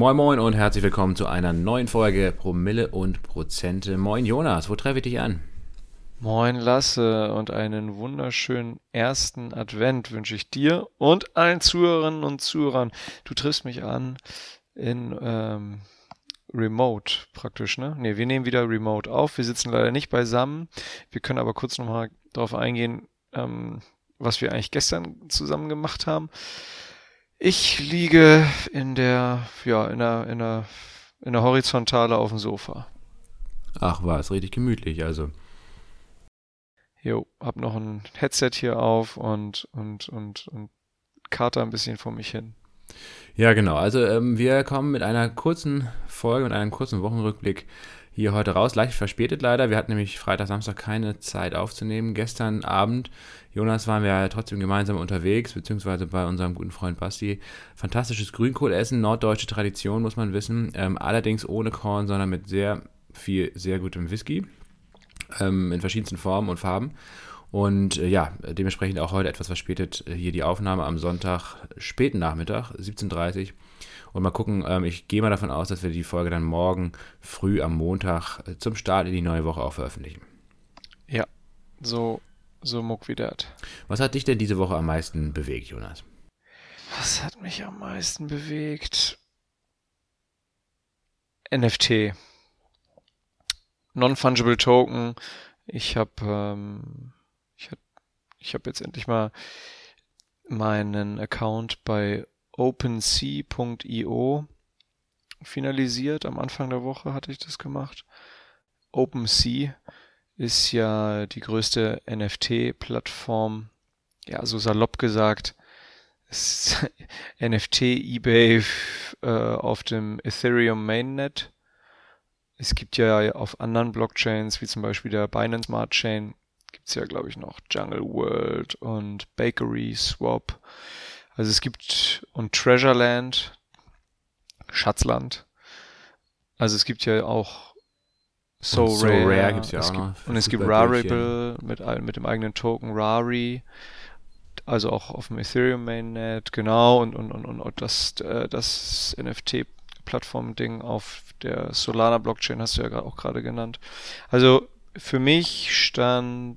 Moin Moin und herzlich willkommen zu einer neuen Folge Promille und Prozente. Moin Jonas, wo treffe ich dich an? Moin Lasse und einen wunderschönen ersten Advent wünsche ich dir und allen Zuhörerinnen und Zuhörern. Du triffst mich an in ähm, Remote praktisch, ne? Ne, wir nehmen wieder Remote auf. Wir sitzen leider nicht beisammen. Wir können aber kurz nochmal darauf eingehen, ähm, was wir eigentlich gestern zusammen gemacht haben. Ich liege in der, ja, in der, in der, in der Horizontale auf dem Sofa. Ach, war es richtig gemütlich, also. Jo, hab noch ein Headset hier auf und, und, und, und Kater ein bisschen vor mich hin. Ja, genau. Also ähm, wir kommen mit einer kurzen Folge, mit einem kurzen Wochenrückblick hier heute raus. Leicht verspätet leider. Wir hatten nämlich Freitag, Samstag keine Zeit aufzunehmen. Gestern Abend, Jonas, waren wir trotzdem gemeinsam unterwegs, beziehungsweise bei unserem guten Freund Basti. Fantastisches Grünkohlessen, norddeutsche Tradition, muss man wissen. Ähm, allerdings ohne Korn, sondern mit sehr viel, sehr gutem Whisky. Ähm, in verschiedensten Formen und Farben. Und äh, ja, dementsprechend auch heute etwas verspätet äh, hier die Aufnahme am Sonntag, späten Nachmittag, 17.30 Uhr. Und mal gucken, ähm, ich gehe mal davon aus, dass wir die Folge dann morgen früh am Montag äh, zum Start in die neue Woche auch veröffentlichen. Ja, so, so muck wie das. Was hat dich denn diese Woche am meisten bewegt, Jonas? Was hat mich am meisten bewegt? NFT. Non-Fungible Token. Ich habe ähm, ich hab jetzt endlich mal meinen Account bei OpenSea.io finalisiert. Am Anfang der Woche hatte ich das gemacht. OpenSea ist ja die größte NFT-Plattform, ja, so salopp gesagt, NFT eBay äh, auf dem Ethereum Mainnet. Es gibt ja auf anderen Blockchains, wie zum Beispiel der Binance Smart Chain, gibt es ja, glaube ich, noch Jungle World und Bakery Swap. Also es gibt und Treasureland, Schatzland. Also es gibt ja auch So, so Rare, Rare gibt's ja es auch gibt, noch. Und es gibt Rarible mit, mit dem eigenen Token Rari. Also auch auf dem Ethereum Mainnet, genau, und, und, und, und das, äh, das NFT-Plattform-Ding auf der Solana Blockchain hast du ja auch gerade genannt. Also für mich stand,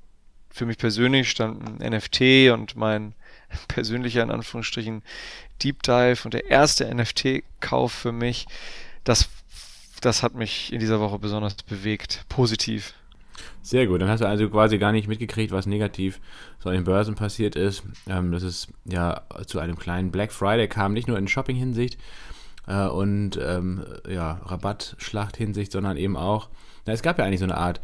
für mich persönlich stand ein NFT und mein persönlicher, in Anführungsstrichen, Deep Dive und der erste NFT-Kauf für mich, das, das hat mich in dieser Woche besonders bewegt, positiv. Sehr gut, dann hast du also quasi gar nicht mitgekriegt, was negativ so an den Börsen passiert ist. Ähm, dass es ja zu einem kleinen Black Friday kam, nicht nur in Shopping-Hinsicht äh, und ähm, ja, Rabattschlacht-Hinsicht, sondern eben auch, na, es gab ja eigentlich so eine Art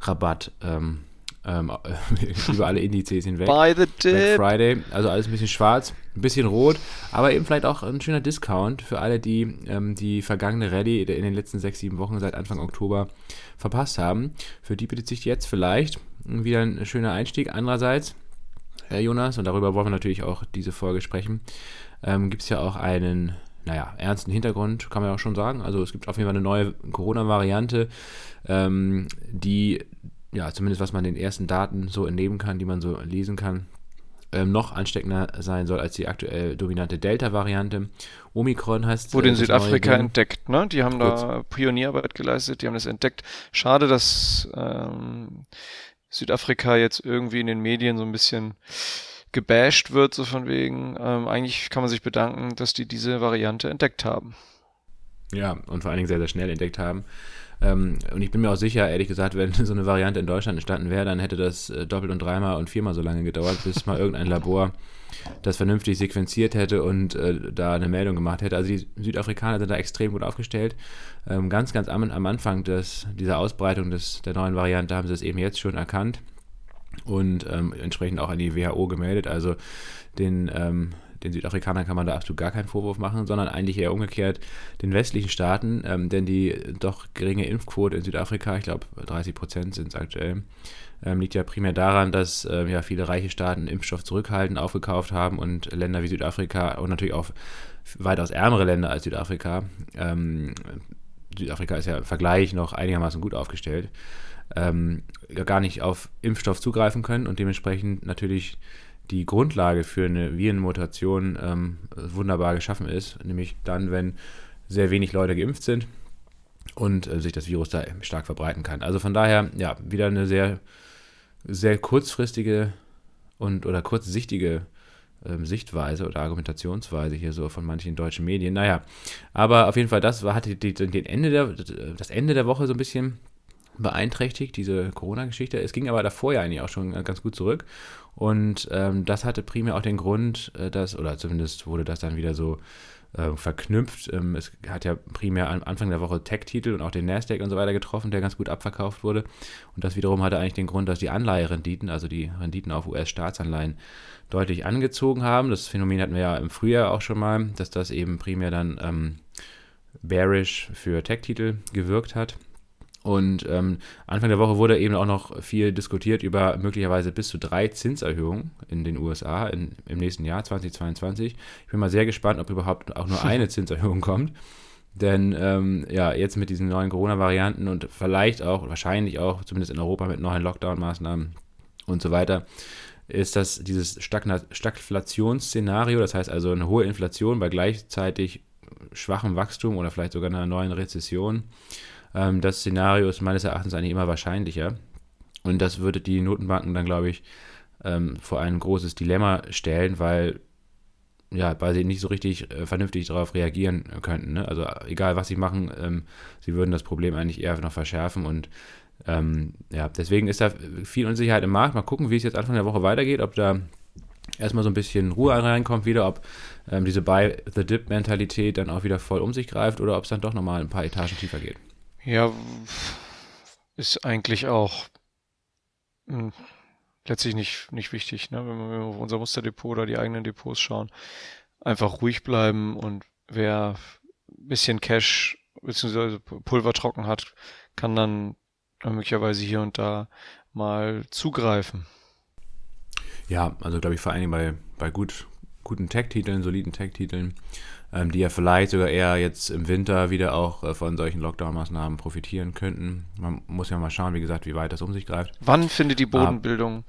Rabatt ähm, ähm, über alle Indizes hinweg. By the Black dip. Friday, also alles ein bisschen schwarz, ein bisschen rot, aber eben vielleicht auch ein schöner Discount für alle, die ähm, die vergangene Rallye in den letzten sechs, sieben Wochen seit Anfang Oktober verpasst haben. Für die bietet sich jetzt vielleicht wieder ein schöner Einstieg. Andererseits, Herr Jonas, und darüber wollen wir natürlich auch diese Folge sprechen, ähm, gibt es ja auch einen, naja, ernsten Hintergrund, kann man ja auch schon sagen. Also es gibt auf jeden Fall eine neue Corona-Variante, ähm, die, ja, zumindest was man den ersten Daten so entnehmen kann, die man so lesen kann, ähm, noch ansteckender sein soll als die aktuell dominante Delta-Variante. Omikron heißt Wurde in Südafrika entdeckt, ne? Die haben da Pionierarbeit geleistet, die haben das entdeckt. Schade, dass ähm, Südafrika jetzt irgendwie in den Medien so ein bisschen gebasht wird, so von wegen. Ähm, eigentlich kann man sich bedanken, dass die diese Variante entdeckt haben. Ja, und vor allen Dingen sehr, sehr schnell entdeckt haben. Ähm, und ich bin mir auch sicher, ehrlich gesagt, wenn so eine Variante in Deutschland entstanden wäre, dann hätte das äh, doppelt und dreimal und viermal so lange gedauert, bis mal irgendein Labor das vernünftig sequenziert hätte und äh, da eine Meldung gemacht hätte. Also die Südafrikaner sind da extrem gut aufgestellt. Ähm, ganz, ganz am, am Anfang des, dieser Ausbreitung des, der neuen Variante haben sie es eben jetzt schon erkannt und ähm, entsprechend auch an die WHO gemeldet. Also den, ähm, den Südafrikanern kann man da absolut gar keinen Vorwurf machen, sondern eigentlich eher umgekehrt den westlichen Staaten, ähm, denn die doch geringe Impfquote in Südafrika, ich glaube 30 Prozent sind es aktuell, ähm, liegt ja primär daran, dass ähm, ja viele reiche Staaten Impfstoff zurückhalten, aufgekauft haben und Länder wie Südafrika und natürlich auch weitaus ärmere Länder als Südafrika, ähm, Südafrika ist ja im Vergleich noch einigermaßen gut aufgestellt, ähm, gar nicht auf Impfstoff zugreifen können und dementsprechend natürlich die Grundlage für eine Virenmutation ähm, wunderbar geschaffen ist, nämlich dann, wenn sehr wenig Leute geimpft sind und äh, sich das Virus da stark verbreiten kann. Also von daher, ja, wieder eine sehr, sehr kurzfristige und oder kurzsichtige ähm, Sichtweise oder Argumentationsweise hier so von manchen deutschen Medien. Naja, aber auf jeden Fall, das war, hatte die, den Ende der, das Ende der Woche so ein bisschen beeinträchtigt, diese Corona-Geschichte. Es ging aber davor ja eigentlich auch schon ganz gut zurück. Und ähm, das hatte primär auch den Grund, äh, dass, oder zumindest wurde das dann wieder so äh, verknüpft. Ähm, es hat ja primär am Anfang der Woche Tech-Titel und auch den Nasdaq und so weiter getroffen, der ganz gut abverkauft wurde. Und das wiederum hatte eigentlich den Grund, dass die Anleiherenditen, also die Renditen auf US-Staatsanleihen, deutlich angezogen haben. Das Phänomen hatten wir ja im Frühjahr auch schon mal, dass das eben primär dann ähm, bearish für Tech-Titel gewirkt hat. Und ähm, Anfang der Woche wurde eben auch noch viel diskutiert über möglicherweise bis zu drei Zinserhöhungen in den USA in, im nächsten Jahr 2022. Ich bin mal sehr gespannt, ob überhaupt auch nur eine Zinserhöhung kommt. Denn ähm, ja, jetzt mit diesen neuen Corona-Varianten und vielleicht auch, wahrscheinlich auch, zumindest in Europa mit neuen Lockdown-Maßnahmen und so weiter, ist das dieses Stagflationsszenario, das heißt also eine hohe Inflation bei gleichzeitig schwachem Wachstum oder vielleicht sogar einer neuen Rezession ähm, das Szenario ist meines Erachtens eigentlich immer wahrscheinlicher. Und das würde die Notenbanken dann, glaube ich, ähm, vor ein großes Dilemma stellen, weil, ja, weil sie nicht so richtig äh, vernünftig darauf reagieren könnten. Ne? Also egal, was sie machen, ähm, sie würden das Problem eigentlich eher noch verschärfen und ähm, ja, deswegen ist da viel Unsicherheit im Markt. Mal gucken, wie es jetzt Anfang der Woche weitergeht, ob da erstmal so ein bisschen Ruhe reinkommt wieder, ob ähm, diese Buy-the-Dip-Mentalität dann auch wieder voll um sich greift oder ob es dann doch nochmal ein paar Etagen tiefer geht. Ja, ist eigentlich auch hm, letztlich nicht, nicht wichtig, ne? wenn wir auf unser Musterdepot oder die eigenen Depots schauen. Einfach ruhig bleiben und wer ein bisschen Cash bzw. Pulver trocken hat, kann dann möglicherweise hier und da mal zugreifen. Ja, also glaube ich vor allen Dingen bei, bei gut, guten Tech-Titeln, soliden Tech-Titeln ähm, die ja vielleicht sogar eher jetzt im Winter wieder auch äh, von solchen Lockdown-Maßnahmen profitieren könnten. Man muss ja mal schauen, wie gesagt, wie weit das um sich greift. Wann findet die Bodenbildung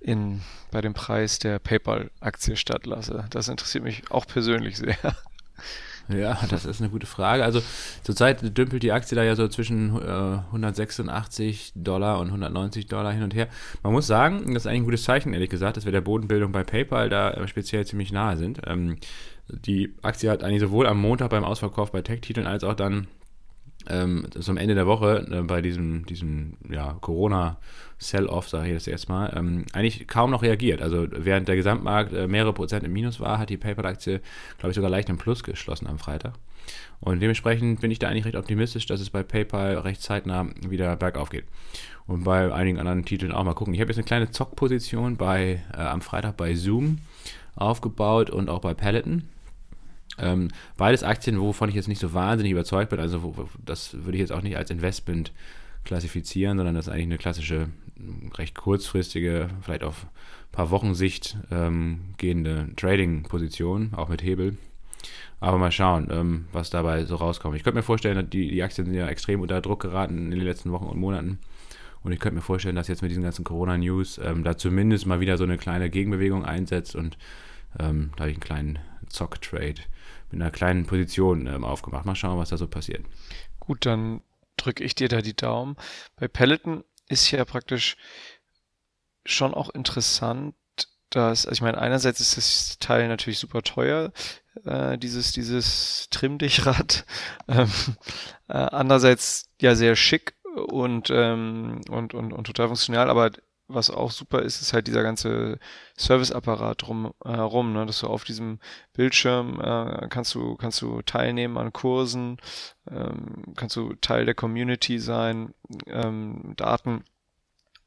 in, bei dem Preis der PayPal-Aktie statt, Lasse? Das interessiert mich auch persönlich sehr. Ja, das ist eine gute Frage. Also zurzeit dümpelt die Aktie da ja so zwischen äh, 186 Dollar und 190 Dollar hin und her. Man muss sagen, das ist eigentlich ein gutes Zeichen, ehrlich gesagt, dass wir der Bodenbildung bei PayPal da äh, speziell ziemlich nahe sind. Ähm, die Aktie hat eigentlich sowohl am Montag beim Ausverkauf bei Tech-Titeln als auch dann ähm, zum Ende der Woche äh, bei diesem, diesem ja, Corona-Sell-Off, sage ich jetzt erstmal, ähm, eigentlich kaum noch reagiert. Also während der Gesamtmarkt äh, mehrere Prozent im Minus war, hat die PayPal-Aktie, glaube ich, sogar leicht im Plus geschlossen am Freitag. Und dementsprechend bin ich da eigentlich recht optimistisch, dass es bei PayPal recht zeitnah wieder bergauf geht. Und bei einigen anderen Titeln auch mal gucken. Ich habe jetzt eine kleine Zockposition bei, äh, am Freitag bei Zoom aufgebaut und auch bei Peloton. Ähm, beides Aktien, wovon ich jetzt nicht so wahnsinnig überzeugt bin. Also wo, das würde ich jetzt auch nicht als Investment klassifizieren, sondern das ist eigentlich eine klassische, recht kurzfristige, vielleicht auf ein paar Wochen Sicht ähm, gehende Trading-Position, auch mit Hebel. Aber mal schauen, ähm, was dabei so rauskommt. Ich könnte mir vorstellen, die, die Aktien sind ja extrem unter Druck geraten in den letzten Wochen und Monaten. Und ich könnte mir vorstellen, dass jetzt mit diesen ganzen Corona-News ähm, da zumindest mal wieder so eine kleine Gegenbewegung einsetzt und ähm, da habe ich einen kleinen Zock-Trade mit einer kleinen Position ähm, aufgemacht. Mal schauen, was da so passiert. Gut, dann drücke ich dir da die Daumen. Bei Peloton ist ja praktisch schon auch interessant, dass, also ich meine, einerseits ist das Teil natürlich super teuer, äh, dieses, dieses Trimm-Dich-Rad. Ähm, äh, andererseits ja sehr schick und, ähm, und, und, und total funktional, aber was auch super ist, ist halt dieser ganze Serviceapparat drum herum, ne? dass du auf diesem Bildschirm äh, kannst du kannst du teilnehmen an Kursen, ähm, kannst du Teil der Community sein, ähm, Daten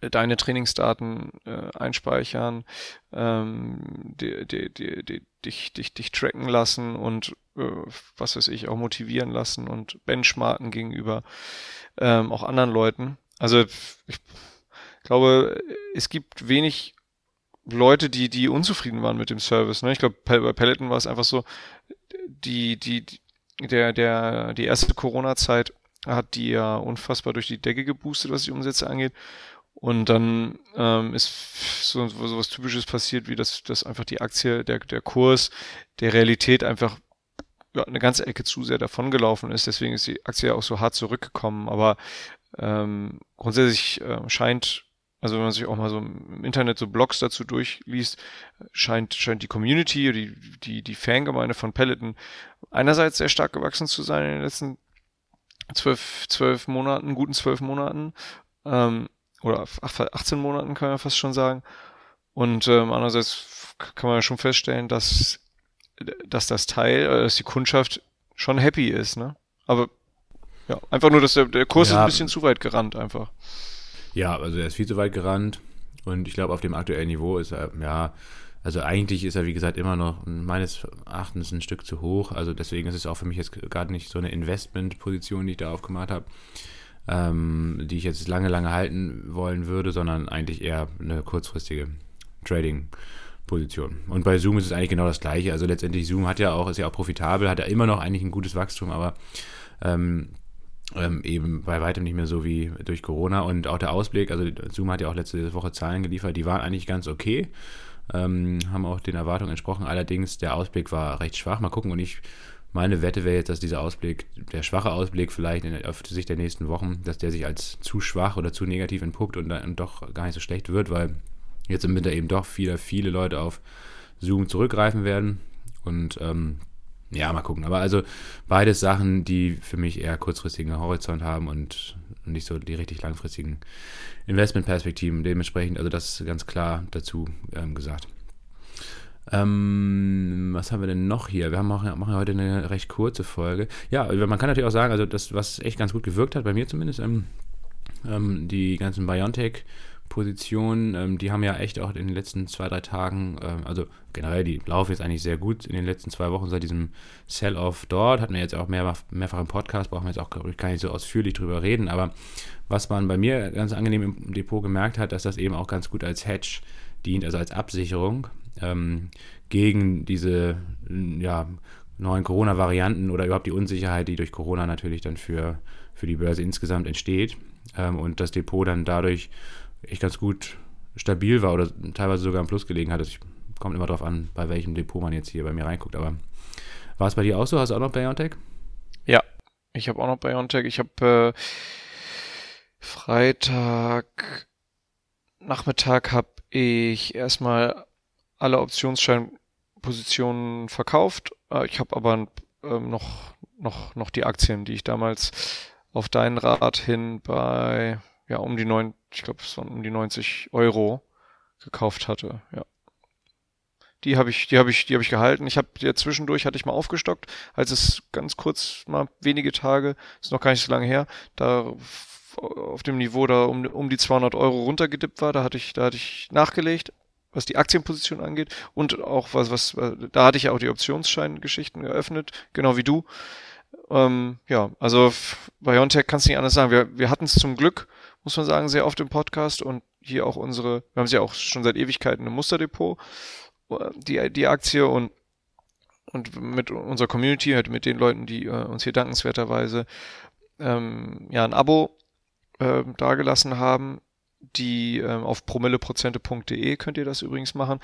deine Trainingsdaten äh, einspeichern, ähm, die, die, die, die, dich, dich, dich tracken lassen und äh, was weiß ich, auch motivieren lassen und benchmarken gegenüber ähm, auch anderen Leuten. Also ich glaube, es gibt wenig Leute, die, die unzufrieden waren mit dem Service. Ne? Ich glaube, bei Peloton war es einfach so, die, die, der, der, die erste Corona-Zeit hat die ja unfassbar durch die Decke geboostet, was die Umsätze angeht. Und dann ähm, ist so, so was Typisches passiert, wie dass, dass einfach die Aktie, der, der Kurs der Realität einfach ja, eine ganze Ecke zu sehr davongelaufen ist. Deswegen ist die Aktie ja auch so hart zurückgekommen. Aber ähm, grundsätzlich äh, scheint, also wenn man sich auch mal so im Internet so Blogs dazu durchliest, scheint, scheint die Community, die, die, die Fangemeinde von Peloton einerseits sehr stark gewachsen zu sein in den letzten zwölf, zwölf Monaten, guten zwölf Monaten. Ähm, oder 18 Monaten kann man fast schon sagen. Und ähm, andererseits kann man ja schon feststellen, dass, dass das Teil, äh, dass die Kundschaft schon happy ist, ne? Aber ja, einfach nur, dass der, der Kurs ja. ist ein bisschen zu weit gerannt einfach. Ja, also er ist viel zu weit gerannt und ich glaube, auf dem aktuellen Niveau ist er, ja, also eigentlich ist er, wie gesagt, immer noch meines Erachtens ein Stück zu hoch. Also deswegen ist es auch für mich jetzt gerade nicht so eine Investmentposition, die ich da aufgemacht habe ähm, die ich jetzt lange, lange halten wollen würde, sondern eigentlich eher eine kurzfristige Trading-Position. Und bei Zoom ist es eigentlich genau das Gleiche. Also letztendlich Zoom hat ja auch, ist ja auch profitabel, hat ja immer noch eigentlich ein gutes Wachstum, aber ähm, ähm, eben bei weitem nicht mehr so wie durch Corona. Und auch der Ausblick, also Zoom hat ja auch letzte Woche Zahlen geliefert, die waren eigentlich ganz okay. Ähm, haben auch den Erwartungen entsprochen. Allerdings der Ausblick war recht schwach. Mal gucken. Und ich meine Wette wäre jetzt, dass dieser Ausblick, der schwache Ausblick vielleicht in, auf Sicht der nächsten Wochen, dass der sich als zu schwach oder zu negativ entpuppt und dann doch gar nicht so schlecht wird, weil jetzt im Winter eben doch viele, viele Leute auf Zoom zurückgreifen werden. Und ähm, ja, mal gucken. Aber also beides Sachen, die für mich eher kurzfristigen Horizont haben und nicht so die richtig langfristigen Investmentperspektiven. Dementsprechend, also das ist ganz klar dazu ähm, gesagt. Ähm, was haben wir denn noch hier? Wir haben machen heute eine recht kurze Folge. Ja, man kann natürlich auch sagen, also das, was echt ganz gut gewirkt hat, bei mir zumindest, ähm, ähm, die ganzen Biontech- Positionen, ähm, die haben ja echt auch in den letzten zwei, drei Tagen, äh, also generell, die laufen jetzt eigentlich sehr gut in den letzten zwei Wochen seit diesem Sell-Off dort. Hatten wir jetzt auch mehr, mehrfach im Podcast, brauchen wir jetzt auch gar nicht so ausführlich drüber reden, aber was man bei mir ganz angenehm im Depot gemerkt hat, dass das eben auch ganz gut als Hedge dient, also als Absicherung ähm, gegen diese ja, neuen Corona-Varianten oder überhaupt die Unsicherheit, die durch Corona natürlich dann für, für die Börse insgesamt entsteht. Ähm, und das Depot dann dadurch echt ganz gut stabil war oder teilweise sogar im Plus gelegen hat. Es kommt immer darauf an, bei welchem Depot man jetzt hier bei mir reinguckt. Aber war es bei dir auch so? Hast du auch noch Biontech? Ja, ich habe auch noch Biontech. Ich habe äh, Freitag Nachmittag habe ich erstmal alle Optionsscheinpositionen verkauft. Äh, ich habe aber ähm, noch, noch, noch die Aktien, die ich damals auf deinen Rat hin bei, ja, um die neun, ich glaube, es waren um die 90 Euro gekauft hatte, ja. Die habe ich, die habe ich, die habe ich gehalten. Ich habe ja zwischendurch hatte ich mal aufgestockt, als es ganz kurz mal wenige Tage, ist noch gar nicht so lange her, da auf dem Niveau da um, um die 200 Euro runtergedippt war, da hatte ich, da hatte ich nachgelegt, was die Aktienposition angeht und auch was, was, da hatte ich auch die Optionsscheingeschichten geöffnet, genau wie du. Ähm, ja, also bei Biontech kannst du nicht anders sagen. Wir, wir hatten es zum Glück, muss man sagen, sehr oft im Podcast und hier auch unsere, wir haben sie ja auch schon seit Ewigkeiten im Musterdepot, die, die Aktie und, und mit unserer Community, halt mit den Leuten, die äh, uns hier dankenswerterweise ähm, ja ein Abo äh, dagelassen haben, die ähm, auf promilleprozente.de könnt ihr das übrigens machen,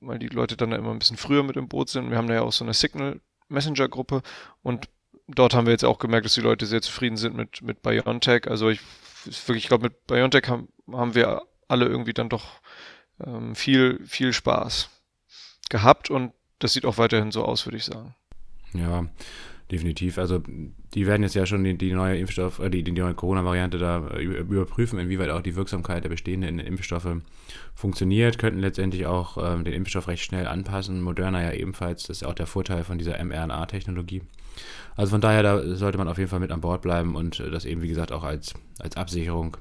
weil die Leute dann immer ein bisschen früher mit im Boot sind. Wir haben da ja auch so eine Signal Messenger Gruppe und dort haben wir jetzt auch gemerkt, dass die Leute sehr zufrieden sind mit, mit Biontech. Also ich wirklich, ich glaube, mit Biontech haben, haben wir alle irgendwie dann doch ähm, viel, viel Spaß gehabt und das sieht auch weiterhin so aus, würde ich sagen. Ja, definitiv. Also die werden jetzt ja schon die, die neue Impfstoff, äh, die, die neue Corona-Variante da überprüfen, inwieweit auch die Wirksamkeit der bestehenden Impfstoffe funktioniert, könnten letztendlich auch ähm, den Impfstoff recht schnell anpassen. Moderna ja ebenfalls, das ist ja auch der Vorteil von dieser mRNA-Technologie. Also von daher, da sollte man auf jeden Fall mit an Bord bleiben und das eben, wie gesagt, auch als, als Absicherung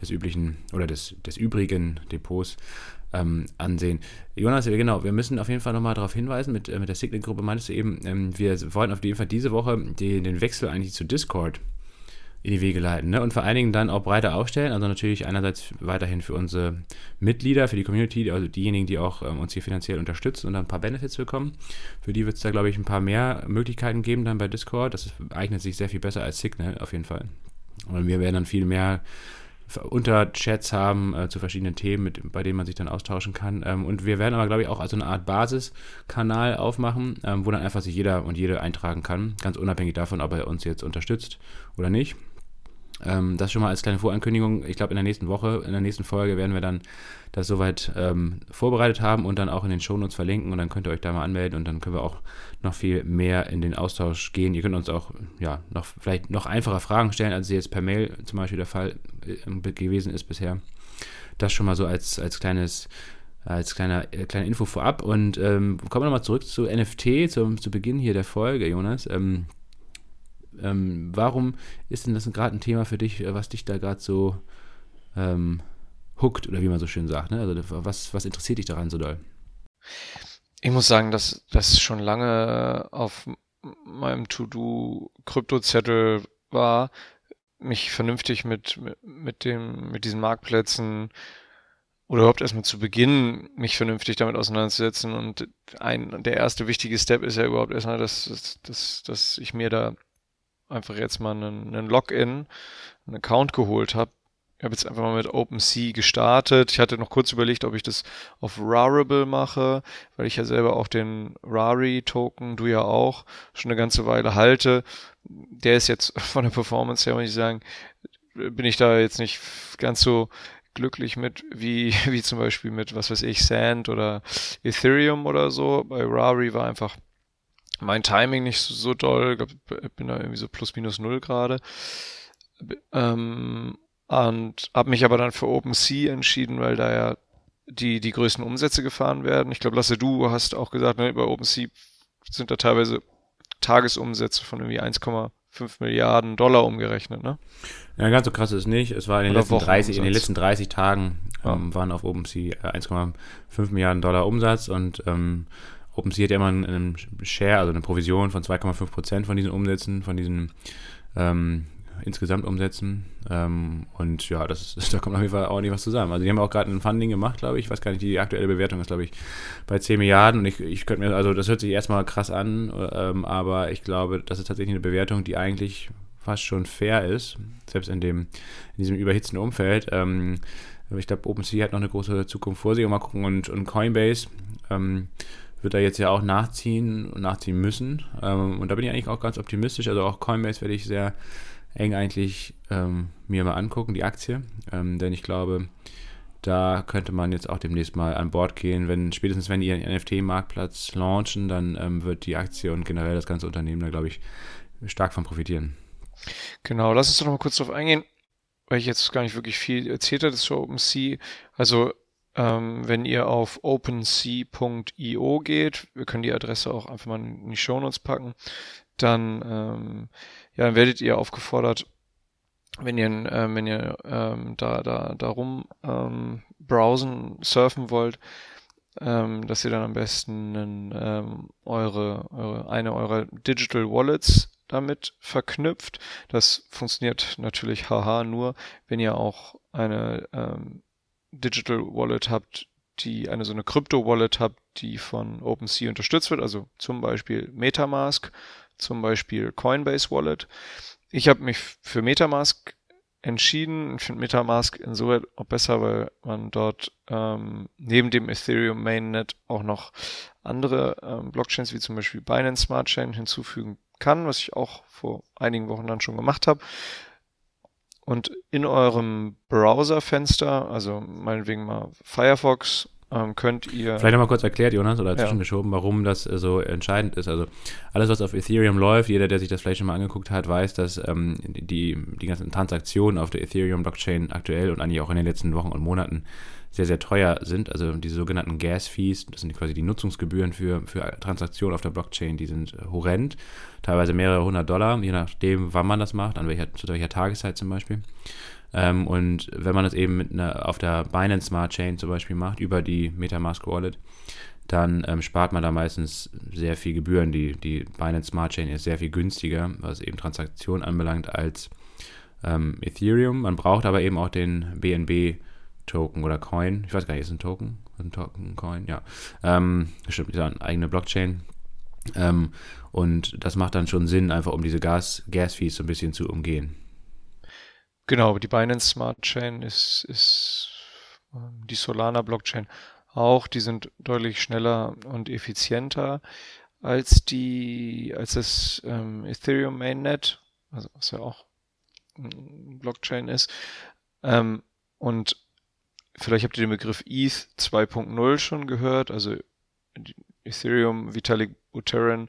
des üblichen oder des, des übrigen Depots ähm, ansehen. Jonas, genau, wir müssen auf jeden Fall nochmal darauf hinweisen, mit, äh, mit der Signet-Gruppe meintest du eben, ähm, wir wollen auf jeden Fall diese Woche die, den Wechsel eigentlich zu Discord in die Wege leiten ne? und vor allen Dingen dann auch breiter aufstellen. Also natürlich einerseits weiterhin für unsere Mitglieder, für die Community, also diejenigen, die auch ähm, uns hier finanziell unterstützen und dann ein paar Benefits bekommen. Für die wird es da, glaube ich, ein paar mehr Möglichkeiten geben dann bei Discord. Das eignet sich sehr viel besser als Signal auf jeden Fall. Und wir werden dann viel mehr unter Chats haben äh, zu verschiedenen Themen, mit, bei denen man sich dann austauschen kann. Ähm, und wir werden aber, glaube ich, auch also eine Art Basiskanal aufmachen, ähm, wo dann einfach sich jeder und jede eintragen kann, ganz unabhängig davon, ob er uns jetzt unterstützt oder nicht. Ähm, das schon mal als kleine Vorankündigung. Ich glaube, in der nächsten Woche, in der nächsten Folge werden wir dann das soweit ähm, vorbereitet haben und dann auch in den Shownotes verlinken und dann könnt ihr euch da mal anmelden und dann können wir auch noch viel mehr in den Austausch gehen. Ihr könnt uns auch ja noch vielleicht noch einfacher Fragen stellen, als sie jetzt per Mail zum Beispiel der Fall äh, gewesen ist bisher. Das schon mal so als, als kleines als kleiner, äh, kleine Info vorab. Und ähm, kommen wir nochmal zurück zu NFT, zum, zu Beginn hier der Folge, Jonas. Ähm, ähm, warum ist denn das gerade ein Thema für dich, was dich da gerade so ähm, hookt, oder wie man so schön sagt? Ne? Also was, was interessiert dich daran so doll? Ich muss sagen, dass das schon lange auf meinem To-Do-Kryptozettel war, mich vernünftig mit, mit, dem, mit diesen Marktplätzen oder überhaupt erstmal zu Beginn mich vernünftig damit auseinanderzusetzen. Und ein, der erste wichtige Step ist ja überhaupt erstmal, dass, dass, dass ich mir da einfach jetzt mal einen, einen Login, einen Account geholt habe. Ich habe jetzt einfach mal mit OpenSea gestartet. Ich hatte noch kurz überlegt, ob ich das auf Rarible mache, weil ich ja selber auch den Rari-Token, du ja auch, schon eine ganze Weile halte. Der ist jetzt von der Performance her, muss ich sagen, bin ich da jetzt nicht ganz so glücklich mit, wie, wie zum Beispiel mit, was weiß ich, Sand oder Ethereum oder so. Bei Rari war einfach mein Timing nicht so, so doll. Ich bin da irgendwie so plus minus null gerade. Ähm, und habe mich aber dann für OpenSea entschieden, weil da ja die, die größten Umsätze gefahren werden. Ich glaube, Lasse, du hast auch gesagt, ne, über OpenSea sind da teilweise Tagesumsätze von irgendwie 1,5 Milliarden Dollar umgerechnet, ne? Ja, ganz so krass ist es nicht. Es war in den, letzten 30, in den letzten 30 Tagen ähm, waren auf OpenSea 1,5 Milliarden Dollar Umsatz und ähm, OpenSea hat ja immer einen, Share, also eine Provision von 2,5 Prozent von diesen Umsätzen, von diesen ähm, insgesamt Umsätzen. Ähm, und ja, das ist, da kommt auf jeden Fall auch nicht was zusammen. Also die haben auch gerade ein Funding gemacht, glaube ich. Ich weiß gar nicht, die aktuelle Bewertung ist, glaube ich, bei 10 Milliarden. Und ich, ich könnte mir, also das hört sich erstmal krass an, ähm, aber ich glaube, das ist tatsächlich eine Bewertung, die eigentlich fast schon fair ist, selbst in dem, in diesem überhitzten Umfeld. Ähm, ich glaube, OpenSea hat noch eine große Zukunft vor sich. Und mal gucken, und, und Coinbase, ähm, wird er jetzt ja auch nachziehen und nachziehen müssen. Ähm, und da bin ich eigentlich auch ganz optimistisch. Also auch Coinbase werde ich sehr eng eigentlich ähm, mir mal angucken, die Aktie. Ähm, denn ich glaube, da könnte man jetzt auch demnächst mal an Bord gehen. Wenn, spätestens wenn die ihren NFT-Marktplatz launchen, dann ähm, wird die Aktie und generell das ganze Unternehmen da, glaube ich, stark von profitieren. Genau, lass uns doch noch mal kurz darauf eingehen, weil ich jetzt gar nicht wirklich viel erzählt habe, das ist OpenSea. Also ähm, wenn ihr auf opensea.io geht, wir können die Adresse auch einfach mal in die Shownotes packen, dann, ähm, ja, dann werdet ihr aufgefordert, wenn ihr, äh, wenn ihr ähm, da, da, darum ähm, browsen, surfen wollt, ähm, dass ihr dann am besten ähm, eure, eure, eine eurer Digital Wallets damit verknüpft. Das funktioniert natürlich haha nur, wenn ihr auch eine ähm, Digital Wallet habt, die eine so eine Krypto-Wallet habt, die von OpenSea unterstützt wird, also zum Beispiel Metamask, zum Beispiel Coinbase Wallet. Ich habe mich für Metamask entschieden. Ich finde Metamask insoweit auch besser, weil man dort ähm, neben dem Ethereum Mainnet auch noch andere ähm, Blockchains wie zum Beispiel Binance Smart Chain hinzufügen kann, was ich auch vor einigen Wochen dann schon gemacht habe. Und in eurem Browserfenster, also meinetwegen mal Firefox, ähm, könnt ihr. Vielleicht nochmal kurz erklärt, Jonas, oder zwischengeschoben, ja. warum das äh, so entscheidend ist. Also alles, was auf Ethereum läuft, jeder, der sich das vielleicht schon mal angeguckt hat, weiß, dass ähm, die, die ganzen Transaktionen auf der Ethereum-Blockchain aktuell und eigentlich auch in den letzten Wochen und Monaten sehr, sehr teuer sind. Also diese sogenannten Gas-Fees, das sind quasi die Nutzungsgebühren für, für Transaktionen auf der Blockchain, die sind äh, horrend. Teilweise mehrere hundert Dollar, je nachdem, wann man das macht, an welcher, zu welcher Tageszeit zum Beispiel. Ähm, und wenn man das eben mit einer, auf der Binance Smart Chain zum Beispiel macht, über die Metamask Wallet, dann ähm, spart man da meistens sehr viel Gebühren. Die, die Binance Smart Chain ist sehr viel günstiger, was eben Transaktionen anbelangt, als ähm, Ethereum. Man braucht aber eben auch den BNB Token oder Coin. Ich weiß gar nicht, ist ein Token? Ein Token, Coin, ja. Ähm, stimmt, ist eine eigene Blockchain. Ähm, und das macht dann schon Sinn, einfach um diese Gas, Gas-Fees so ein bisschen zu umgehen. Genau, die Binance Smart Chain ist, ist ähm, die Solana Blockchain auch. Die sind deutlich schneller und effizienter als die, als das ähm, Ethereum Mainnet, also was ja auch Blockchain ist. Ähm, und vielleicht habt ihr den Begriff ETH 2.0 schon gehört, also Ethereum, Vitalik Buterin,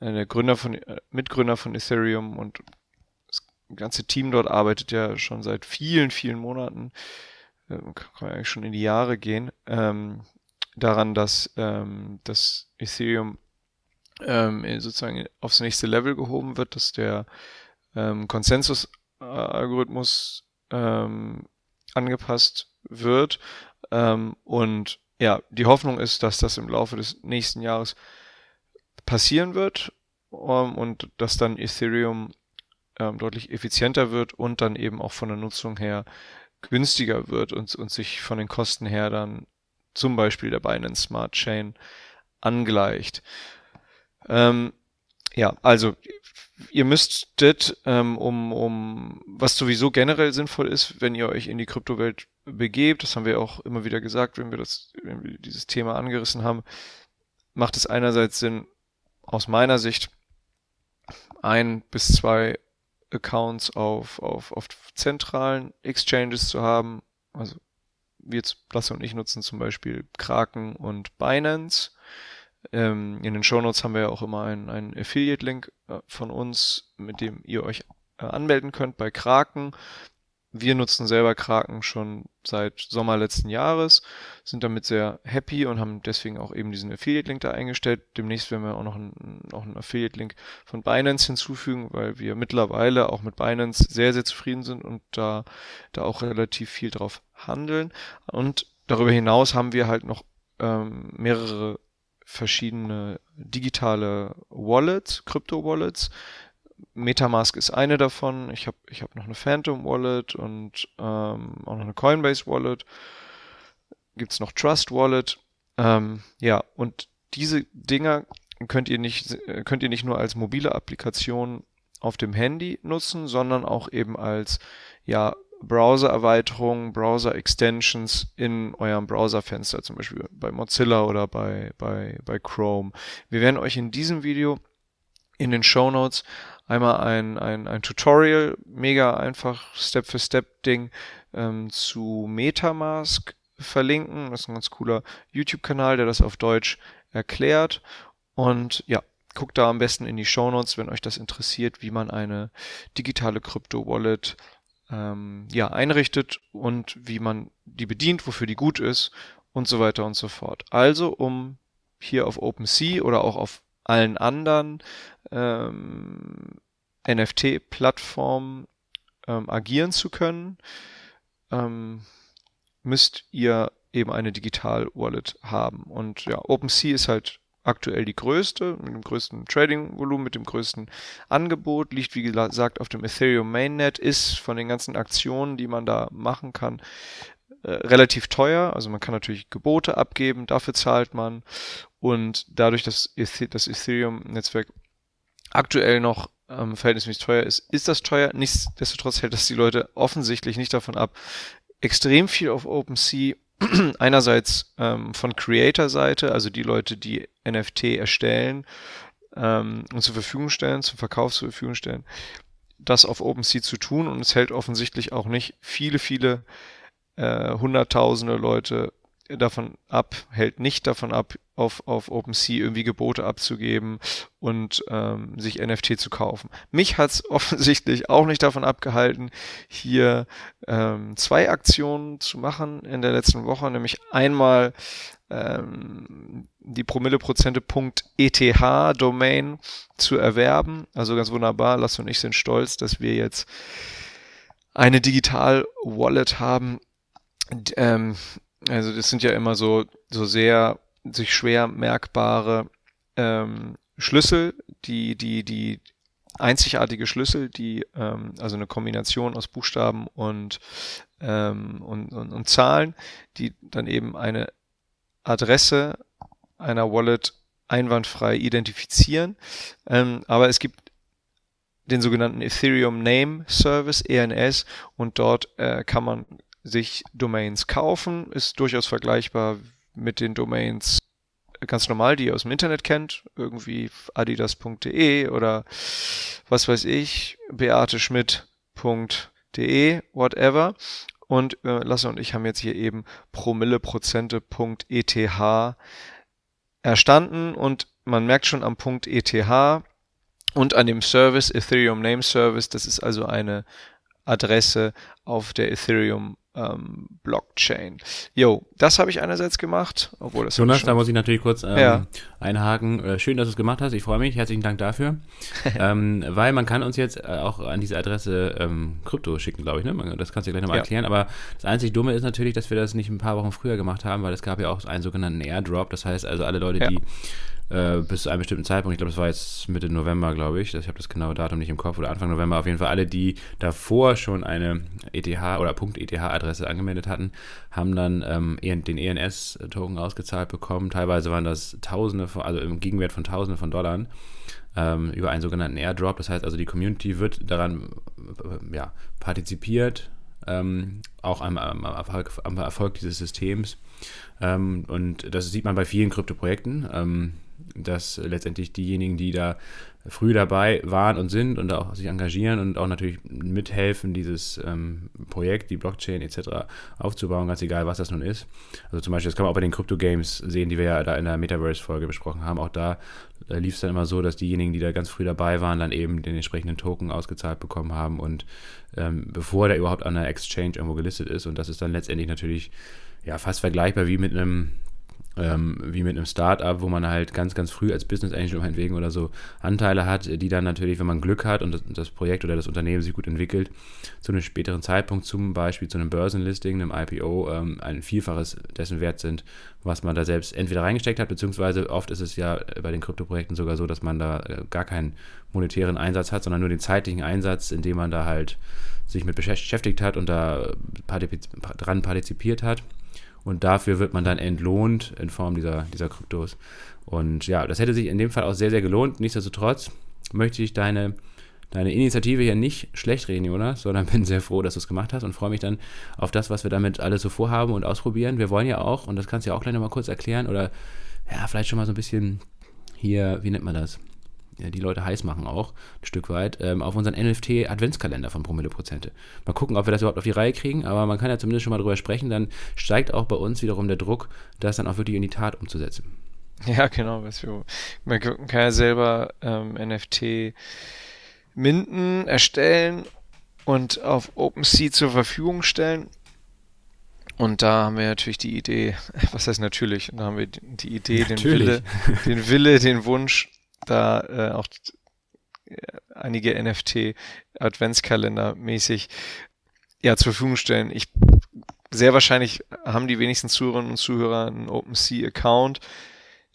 äh, der Gründer von, äh, Mitgründer von Ethereum und das ganze Team dort arbeitet ja schon seit vielen, vielen Monaten, äh, kann ja eigentlich schon in die Jahre gehen, ähm, daran, dass ähm, das Ethereum ähm, sozusagen aufs nächste Level gehoben wird, dass der ähm, Konsensus-Algorithmus ähm, angepasst wird. Ähm, und ja, die Hoffnung ist, dass das im Laufe des nächsten Jahres passieren wird um, ähm, und dass dann Ethereum ähm, deutlich effizienter wird und dann eben auch von der Nutzung her günstiger wird und, und sich von den Kosten her dann zum Beispiel der Binance Smart Chain angleicht. Ähm, ja, also ihr müsstet, ähm, um, um, was sowieso generell sinnvoll ist, wenn ihr euch in die Kryptowelt begebt, das haben wir auch immer wieder gesagt, wenn wir das, wenn wir dieses Thema angerissen haben, macht es einerseits Sinn, aus meiner Sicht, ein bis zwei Accounts auf, auf, auf zentralen Exchanges zu haben. Also wir Lasse und ich nutzen zum Beispiel Kraken und Binance. Ähm, in den Shownotes haben wir ja auch immer einen, einen Affiliate-Link äh, von uns, mit dem ihr euch äh, anmelden könnt bei Kraken. Wir nutzen selber Kraken schon seit Sommer letzten Jahres, sind damit sehr happy und haben deswegen auch eben diesen Affiliate-Link da eingestellt. Demnächst werden wir auch noch einen, noch einen Affiliate-Link von Binance hinzufügen, weil wir mittlerweile auch mit Binance sehr, sehr zufrieden sind und da, da auch relativ viel drauf handeln. Und darüber hinaus haben wir halt noch ähm, mehrere verschiedene digitale Wallets, Krypto-Wallets, Metamask ist eine davon. Ich habe ich hab noch eine Phantom Wallet und ähm, auch noch eine Coinbase Wallet. Gibt es noch Trust Wallet. Ähm, ja, und diese Dinger könnt ihr nicht, könnt ihr nicht nur als mobile Applikation auf dem Handy nutzen, sondern auch eben als ja, Browser-Erweiterungen, Browser-Extensions in eurem Browserfenster, zum Beispiel bei Mozilla oder bei, bei, bei Chrome. Wir werden euch in diesem Video in den Show Notes einmal ein, ein, ein Tutorial, mega einfach Step-für-Step-Ding ähm, zu Metamask verlinken. Das ist ein ganz cooler YouTube-Kanal, der das auf Deutsch erklärt. Und ja, guckt da am besten in die Show Notes, wenn euch das interessiert, wie man eine digitale Krypto-Wallet ähm, ja, einrichtet und wie man die bedient, wofür die gut ist und so weiter und so fort. Also, um hier auf OpenSea oder auch auf allen anderen ähm, NFT-Plattformen ähm, agieren zu können, ähm, müsst ihr eben eine Digital-Wallet haben. Und ja, OpenSea ist halt aktuell die größte, mit dem größten Trading-Volumen, mit dem größten Angebot, liegt wie gesagt auf dem Ethereum Mainnet, ist von den ganzen Aktionen, die man da machen kann, äh, relativ teuer. Also man kann natürlich Gebote abgeben, dafür zahlt man. Und dadurch, dass das Ethereum-Netzwerk aktuell noch ähm, verhältnismäßig teuer ist, ist das teuer. Nichtsdestotrotz hält das die Leute offensichtlich nicht davon ab, extrem viel auf OpenSea einerseits ähm, von Creator-Seite, also die Leute, die NFT erstellen ähm, und zur Verfügung stellen, zum Verkauf zur Verfügung stellen, das auf OpenSea zu tun. Und es hält offensichtlich auch nicht viele, viele äh, hunderttausende Leute davon ab, hält nicht davon ab, auf, auf OpenSea irgendwie Gebote abzugeben und ähm, sich NFT zu kaufen. Mich hat es offensichtlich auch nicht davon abgehalten, hier ähm, zwei Aktionen zu machen in der letzten Woche, nämlich einmal ähm, die Promilleprozente.eth Domain zu erwerben. Also ganz wunderbar, Lass und ich sind stolz, dass wir jetzt eine Digital Wallet haben, ähm, also das sind ja immer so, so sehr sich schwer merkbare ähm, Schlüssel, die, die, die einzigartige Schlüssel, die ähm, also eine Kombination aus Buchstaben und, ähm, und, und, und Zahlen, die dann eben eine Adresse einer Wallet einwandfrei identifizieren. Ähm, aber es gibt den sogenannten Ethereum Name Service, ENS, und dort äh, kann man sich Domains kaufen. Ist durchaus vergleichbar mit den Domains ganz normal, die ihr aus dem Internet kennt, irgendwie adidas.de oder was weiß ich, beateschmidt.de, whatever. Und äh, Lasse und ich haben jetzt hier eben promilleprozente.eth erstanden und man merkt schon am Punkt ETH und an dem Service Ethereum Name Service, das ist also eine Adresse auf der Ethereum ähm, Blockchain. Jo, das habe ich einerseits gemacht, obwohl das Jonas, da muss ich natürlich kurz ähm, ja. einhaken. Äh, schön, dass du es gemacht hast. Ich freue mich. Herzlichen Dank dafür. ähm, weil man kann uns jetzt äh, auch an diese Adresse ähm, Krypto schicken, glaube ich. Ne? Das kannst du gleich nochmal ja. erklären. Aber das einzig Dumme ist natürlich, dass wir das nicht ein paar Wochen früher gemacht haben, weil es gab ja auch einen sogenannten Airdrop. Das heißt also, alle Leute, ja. die äh, bis zu einem bestimmten Zeitpunkt, ich glaube, das war jetzt Mitte November, glaube ich, ich habe das genaue Datum nicht im Kopf, oder Anfang November, auf jeden Fall alle, die davor schon eine ETH oder .eth-Adresse angemeldet hatten, haben dann ähm, den ENS-Token ausgezahlt bekommen. Teilweise waren das Tausende, von, also im Gegenwert von Tausenden von Dollar ähm, über einen sogenannten Airdrop. Das heißt also, die Community wird daran äh, ja, partizipiert, ähm, auch am, am, Erfolg, am, Erfolg, dieses Systems. Ähm, und das sieht man bei vielen Krypto-Projekten. Ähm, dass letztendlich diejenigen, die da früh dabei waren und sind und auch sich engagieren und auch natürlich mithelfen, dieses ähm, Projekt, die Blockchain etc. aufzubauen, ganz egal, was das nun ist. Also zum Beispiel, das kann man auch bei den Crypto-Games sehen, die wir ja da in der Metaverse-Folge besprochen haben. Auch da äh, lief es dann immer so, dass diejenigen, die da ganz früh dabei waren, dann eben den entsprechenden Token ausgezahlt bekommen haben und ähm, bevor der überhaupt an der Exchange irgendwo gelistet ist. Und das ist dann letztendlich natürlich ja fast vergleichbar wie mit einem ähm, wie mit einem Startup, wo man halt ganz, ganz früh als Business Angel meinetwegen oder so Anteile hat, die dann natürlich, wenn man Glück hat und das, das, Projekt oder das Unternehmen sich gut entwickelt, zu einem späteren Zeitpunkt, zum Beispiel zu einem Börsenlisting, einem IPO, ähm, ein Vielfaches dessen wert sind, was man da selbst entweder reingesteckt hat, beziehungsweise oft ist es ja bei den Kryptoprojekten sogar so, dass man da äh, gar keinen monetären Einsatz hat, sondern nur den zeitlichen Einsatz, indem man da halt sich mit beschäftigt hat und da partizip dran partizipiert hat und dafür wird man dann entlohnt in Form dieser, dieser Kryptos. Und ja, das hätte sich in dem Fall auch sehr, sehr gelohnt. Nichtsdestotrotz möchte ich deine, deine Initiative hier nicht schlecht reden, Jonas, sondern bin sehr froh, dass du es gemacht hast und freue mich dann auf das, was wir damit alles so vorhaben und ausprobieren. Wir wollen ja auch, und das kannst du ja auch gleich nochmal kurz erklären oder ja, vielleicht schon mal so ein bisschen hier, wie nennt man das? Die Leute heiß machen auch, ein Stück weit, ähm, auf unseren NFT-Adventskalender von Promille Prozente. Mal gucken, ob wir das überhaupt auf die Reihe kriegen, aber man kann ja zumindest schon mal drüber sprechen, dann steigt auch bei uns wiederum der Druck, das dann auch wirklich in die Tat umzusetzen. Ja, genau. Was wir, man kann ja selber ähm, NFT minden, erstellen und auf OpenSea zur Verfügung stellen. Und da haben wir natürlich die Idee, was heißt natürlich, da haben wir die Idee, den Wille, den Wille, den Wunsch, da äh, auch äh, einige NFT-Adventskalender mäßig ja, zur Verfügung stellen. Ich sehr wahrscheinlich haben die wenigsten Zuhörerinnen und Zuhörer einen OpenSea-Account.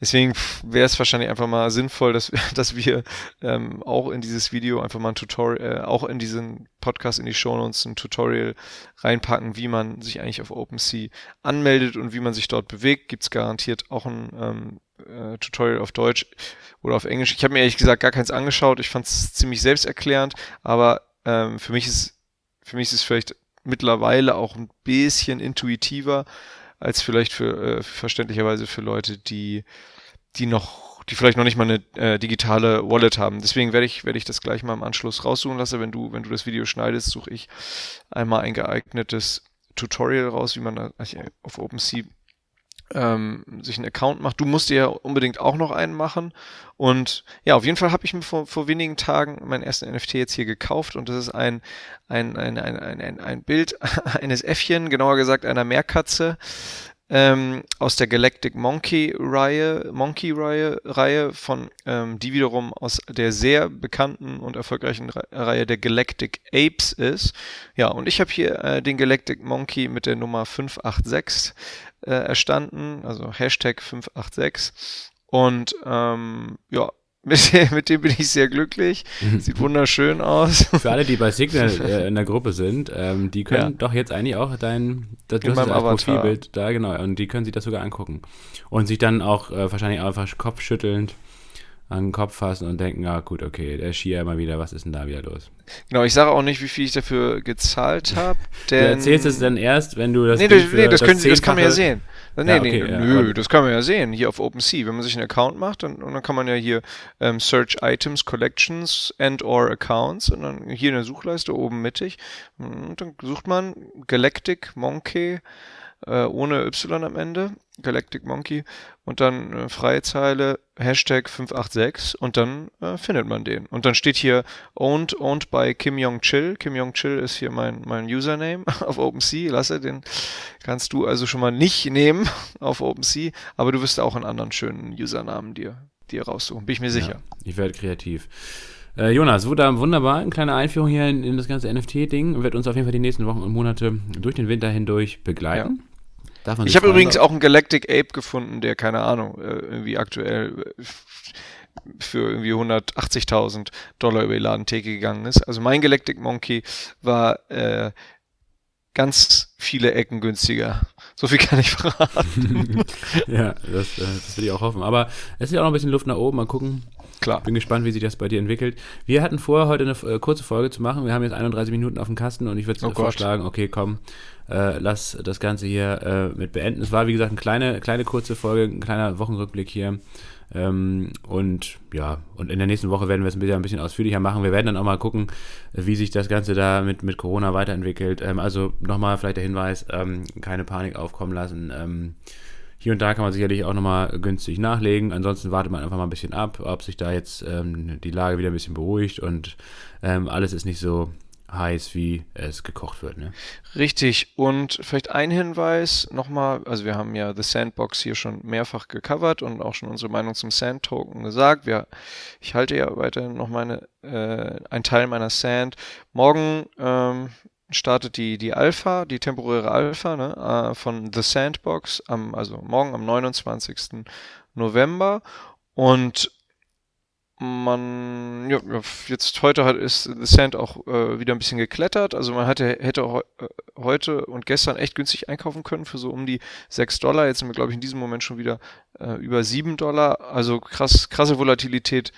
Deswegen wäre es wahrscheinlich einfach mal sinnvoll, dass, dass wir ähm, auch in dieses Video einfach mal ein Tutorial, äh, auch in diesen Podcast in die Show Notes ein Tutorial reinpacken, wie man sich eigentlich auf OpenSea anmeldet und wie man sich dort bewegt. Gibt es garantiert auch ein ähm, äh, Tutorial auf Deutsch oder auf Englisch. Ich habe mir ehrlich gesagt gar keins angeschaut. Ich fand es ziemlich selbsterklärend, aber ähm, für mich ist für mich ist es vielleicht mittlerweile auch ein bisschen intuitiver als vielleicht für äh, verständlicherweise für Leute, die die noch die vielleicht noch nicht mal eine äh, digitale Wallet haben. Deswegen werde ich werde ich das gleich mal im Anschluss raussuchen lassen. Wenn du wenn du das Video schneidest, suche ich einmal ein geeignetes Tutorial raus, wie man da auf OpenSea ähm, sich einen Account macht. Du musst dir ja unbedingt auch noch einen machen. Und ja, auf jeden Fall habe ich mir vor, vor wenigen Tagen meinen ersten NFT jetzt hier gekauft und das ist ein, ein, ein, ein, ein, ein Bild eines Äffchen, genauer gesagt einer Meerkatze. Ähm, aus der Galactic Monkey Reihe, Monkey Reihe, Reihe von, ähm, die wiederum aus der sehr bekannten und erfolgreichen Reihe der Galactic Apes ist. Ja, und ich habe hier äh, den Galactic Monkey mit der Nummer 586 äh, erstanden, also Hashtag 586. Und ähm, ja, mit, mit, dem bin ich sehr glücklich. Sieht wunderschön aus. Für alle, die bei Signal äh, in der Gruppe sind, ähm, die können ja. doch jetzt eigentlich auch dein das, in meinem Profilbild da, genau, und die können sich das sogar angucken. Und sich dann auch äh, wahrscheinlich einfach kopfschüttelnd an den Kopf fassen und denken, ah gut, okay, der Skier immer wieder, was ist denn da wieder los? Genau, ich sage auch nicht, wie viel ich dafür gezahlt habe. Du erzählst es dann erst, wenn du das Nee, das, nee, das, können, das kann man ja sehen. Nee, Ja, nee, okay, ja, nö, das kann man ja sehen, hier auf OpenSea. Wenn man sich einen Account macht, dann, und dann kann man ja hier ähm, Search Items, Collections and or Accounts und dann hier in der Suchleiste oben mittig. Und dann sucht man Galactic Monkey äh, ohne Y am Ende, Galactic Monkey und dann äh, freie Zeile Hashtag 586 und dann äh, findet man den. Und dann steht hier owned, owned by Kim Jong Chil. Kim Jong Chil ist hier mein, mein Username auf OpenSea. Lasse, den kannst du also schon mal nicht nehmen auf OpenSea, aber du wirst auch einen anderen schönen Usernamen dir, dir raussuchen, bin ich mir sicher. Ja, ich werde kreativ. Äh, Jonas, wunder- wunderbar, eine kleine Einführung hier in, in das ganze NFT-Ding. Wird uns auf jeden Fall die nächsten Wochen und Monate durch den Winter hindurch begleiten. Man Ich habe übrigens auch einen Galactic Ape gefunden, der, keine Ahnung, äh, irgendwie aktuell äh, für irgendwie 180.000 Dollar über die Ladentheke gegangen ist. Also mein Galactic Monkey war äh, ganz viele Ecken günstiger. So viel kann ich verraten. ja, das, äh, das will ich auch hoffen. Aber es ist ja auch noch ein bisschen Luft nach oben. Mal gucken. Klar. Bin gespannt, wie sich das bei dir entwickelt. Wir hatten vor, heute eine äh, kurze Folge zu machen. Wir haben jetzt 31 Minuten auf dem Kasten und ich würde Oh Gott. vorschlagen, okay, komm, äh, lass das Ganze hier äh, mit beenden. Es war, wie gesagt, eine kleine, kleine kurze Folge, ein kleiner Wochenrückblick hier. Ähm, und ja, und in der nächsten Woche werden wir es ein bisschen, ein bisschen ausführlicher machen. Wir werden dann auch mal gucken, wie sich das Ganze da mit, mit Corona weiterentwickelt. Ähm, also nochmal vielleicht der Hinweis, ähm, keine Panik aufkommen lassen. Ähm, hier und da kann man sicherlich auch nochmal günstig nachlegen. Ansonsten wartet man einfach mal ein bisschen ab, ob sich da jetzt ähm, die Lage wieder ein bisschen beruhigt und ähm, alles ist nicht so heiß, wie es gekocht wird. Ne? Richtig. Und vielleicht ein Hinweis nochmal, also wir haben ja The Sandbox hier schon mehrfach gecovert und auch schon unsere Meinung zum Sand-Token gesagt. Wir, ich halte ja weiterhin noch meine, äh, ein Teil meiner Sand. Morgen ähm, startet die, die Alpha, die temporäre Alpha ne, äh, von The Sandbox, am, also morgen am 29. November. Und man, ja, jetzt heute hat ist The Sand auch äh, wieder ein bisschen geklettert. Also man hatte, hätte heu, äh, heute und gestern echt günstig einkaufen können für so um die 6 Dollar. Jetzt sind wir, glaube ich, in diesem Moment schon wieder äh, über 7 Dollar. Also krass, krasse Volatilität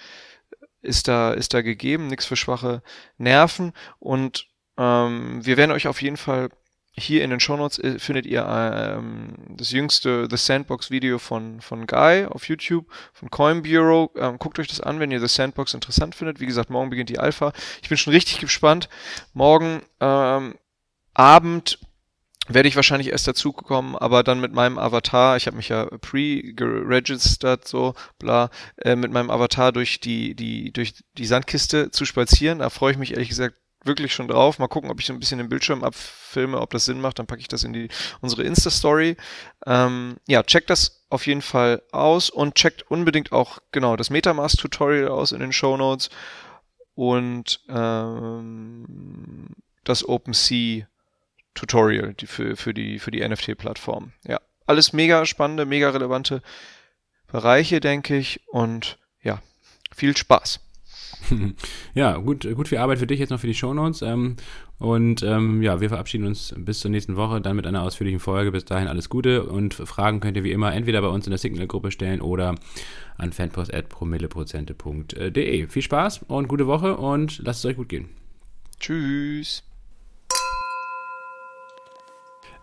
ist da, ist da gegeben, nichts für schwache Nerven. Und ähm, wir werden euch auf jeden Fall hier in den Shownotes äh, findet ihr ähm, das jüngste The Sandbox Video von, von Guy auf YouTube, von Coin Bureau. Ähm, guckt euch das an, wenn ihr The Sandbox interessant findet. Wie gesagt, morgen beginnt die Alpha. Ich bin schon richtig gespannt. Morgen ähm, Abend werde ich wahrscheinlich erst dazukommen, aber dann mit meinem Avatar, ich habe mich ja pre-registered, so, bla, äh, mit meinem Avatar durch die, die, durch die Sandkiste zu spazieren. Da freue ich mich ehrlich gesagt wirklich schon drauf. Mal gucken, ob ich so ein bisschen den Bildschirm abfilme, ob das Sinn macht. Dann packe ich das in die unsere Insta-Story. Ähm, ja, checkt das auf jeden Fall aus und checkt unbedingt auch genau das Metamask-Tutorial aus in den Show Notes und ähm, das OpenSea Tutorial die für, für die, für die NFT-Plattform. Ja, alles mega spannende, mega relevante Bereiche, denke ich. Und ja, viel Spaß. ja, gut, gut viel Arbeit für dich jetzt noch für die Shownotes. Ähm, und ähm, ja, wir verabschieden uns bis zur nächsten Woche dann mit einer ausführlichen Folge. Bis dahin alles Gute und Fragen könnt ihr wie immer entweder bei uns in der Signal-Gruppe stellen oder an fanpost.promilleprozente.de. Viel Spaß und gute Woche und lasst es euch gut gehen. Tschüss.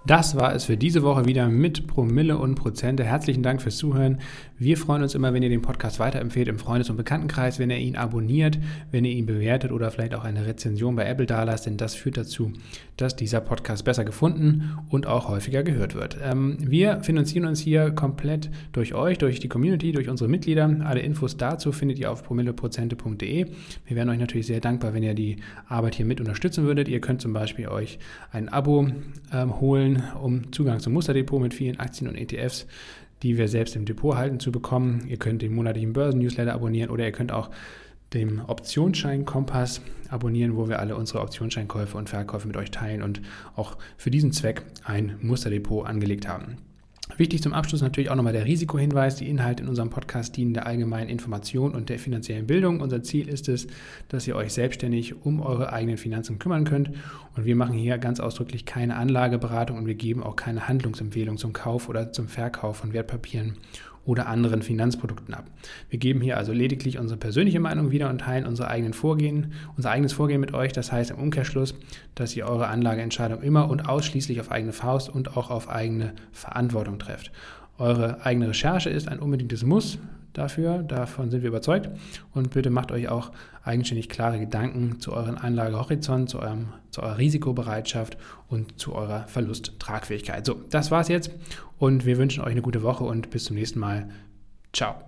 Das war es für diese Woche wieder mit Promille und Prozente. Herzlichen Dank fürs Zuhören. Wir freuen uns immer, wenn ihr den Podcast weiterempfehlt im Freundes- und Bekanntenkreis, wenn ihr ihn abonniert, wenn ihr ihn bewertet oder vielleicht auch eine Rezension bei Apple dalasst, denn das führt dazu, dass dieser Podcast besser gefunden und auch häufiger gehört wird. Ähm, wir finanzieren uns hier komplett durch euch, durch die Community, durch unsere Mitglieder. Alle Infos dazu findet ihr auf promilleprozente.de. Wir wären euch natürlich sehr dankbar, wenn ihr die Arbeit hier mit unterstützen würdet. Ihr könnt zum Beispiel euch ein Abo ähm, holen, um Zugang zum Musterdepot mit vielen Aktien und ETFs, die wir selbst im Depot halten, zu bekommen. Ihr könnt den monatlichen Börsen-Newsletter abonnieren oder ihr könnt auch dem Optionsschein-Kompass abonnieren, wo wir alle unsere Optionsscheinkäufe und Verkäufe mit euch teilen und auch für diesen Zweck ein Musterdepot angelegt haben. Wichtig zum Abschluss natürlich auch nochmal der Risikohinweis. Die Inhalte in unserem Podcast dienen der allgemeinen Information und der finanziellen Bildung. Unser Ziel ist es, dass ihr euch selbstständig um eure eigenen Finanzen kümmern könnt. Und wir machen hier ganz ausdrücklich keine Anlageberatung und wir geben auch keine Handlungsempfehlung zum Kauf oder zum Verkauf von Wertpapieren oder anderen Finanzprodukten ab. Wir geben hier also lediglich unsere persönliche Meinung wieder und teilen unsere eigenen Vorgehen, unser eigenes Vorgehen mit euch. Das heißt im Umkehrschluss, dass ihr eure Anlageentscheidung immer und ausschließlich auf eigene Faust und auch auf eigene Verantwortung trefft. Eure eigene Recherche ist ein unbedingtes Muss dafür, davon sind wir überzeugt. Und bitte macht euch auch eigenständig klare Gedanken zu eurem Anlagehorizont, zu, eurem, zu eurer Risikobereitschaft und zu eurer Verlusttragfähigkeit. So, das war's jetzt und wir wünschen euch eine gute Woche und bis zum nächsten Mal. Ciao.